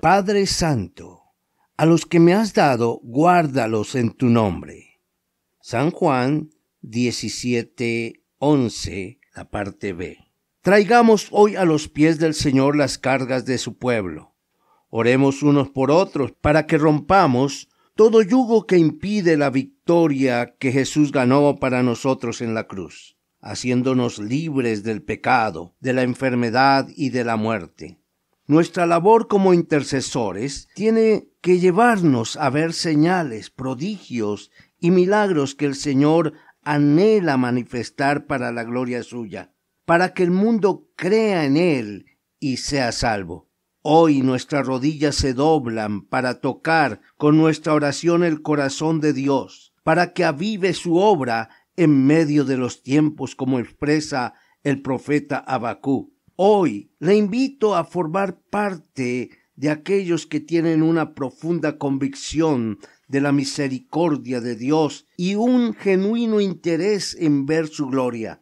Padre Santo, a los que me has dado, guárdalos en tu nombre. San Juan 17, 11, la parte B. Traigamos hoy a los pies del Señor las cargas de su pueblo. Oremos unos por otros para que rompamos todo yugo que impide la victoria que Jesús ganó para nosotros en la cruz, haciéndonos libres del pecado, de la enfermedad y de la muerte. Nuestra labor como intercesores tiene que llevarnos a ver señales, prodigios y milagros que el Señor anhela manifestar para la gloria suya, para que el mundo crea en Él y sea salvo. Hoy nuestras rodillas se doblan para tocar con nuestra oración el corazón de Dios, para que avive su obra en medio de los tiempos, como expresa el profeta Abacú. Hoy le invito a formar parte de aquellos que tienen una profunda convicción de la misericordia de Dios y un genuino interés en ver su gloria,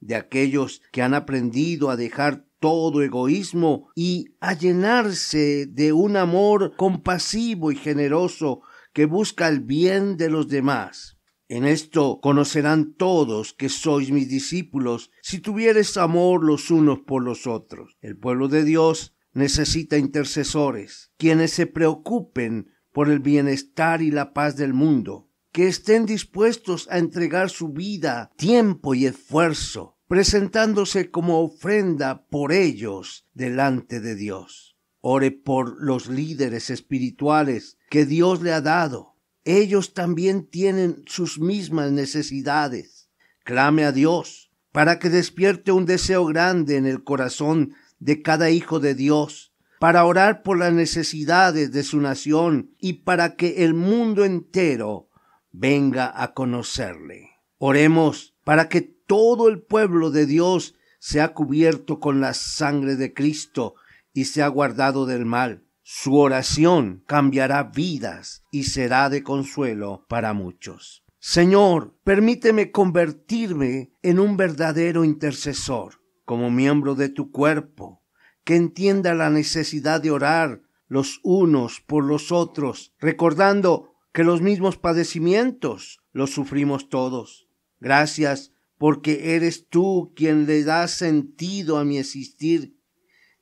de aquellos que han aprendido a dejar todo egoísmo y a llenarse de un amor compasivo y generoso que busca el bien de los demás. En esto conocerán todos que sois mis discípulos si tuvieres amor los unos por los otros. El pueblo de Dios necesita intercesores, quienes se preocupen por el bienestar y la paz del mundo, que estén dispuestos a entregar su vida, tiempo y esfuerzo, presentándose como ofrenda por ellos delante de Dios. Ore por los líderes espirituales que Dios le ha dado ellos también tienen sus mismas necesidades. Clame a Dios para que despierte un deseo grande en el corazón de cada hijo de Dios, para orar por las necesidades de su nación y para que el mundo entero venga a conocerle. Oremos para que todo el pueblo de Dios sea cubierto con la sangre de Cristo y sea guardado del mal su oración cambiará vidas y será de consuelo para muchos. Señor, permíteme convertirme en un verdadero intercesor, como miembro de tu cuerpo, que entienda la necesidad de orar los unos por los otros, recordando que los mismos padecimientos los sufrimos todos. Gracias porque eres tú quien le da sentido a mi existir,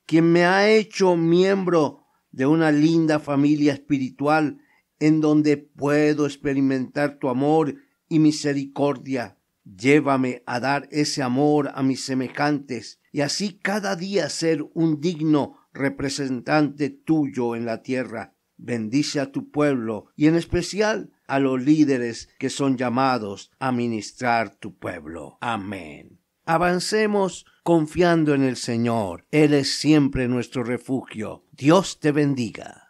quien me ha hecho miembro de una linda familia espiritual en donde puedo experimentar tu amor y misericordia. Llévame a dar ese amor a mis semejantes y así cada día ser un digno representante tuyo en la tierra. Bendice a tu pueblo y en especial a los líderes que son llamados a ministrar tu pueblo. Amén. Avancemos confiando en el Señor. Él es siempre nuestro refugio. Dios te bendiga.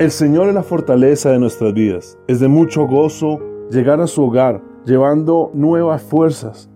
El Señor es la fortaleza de nuestras vidas. Es de mucho gozo llegar a su hogar llevando nuevas fuerzas.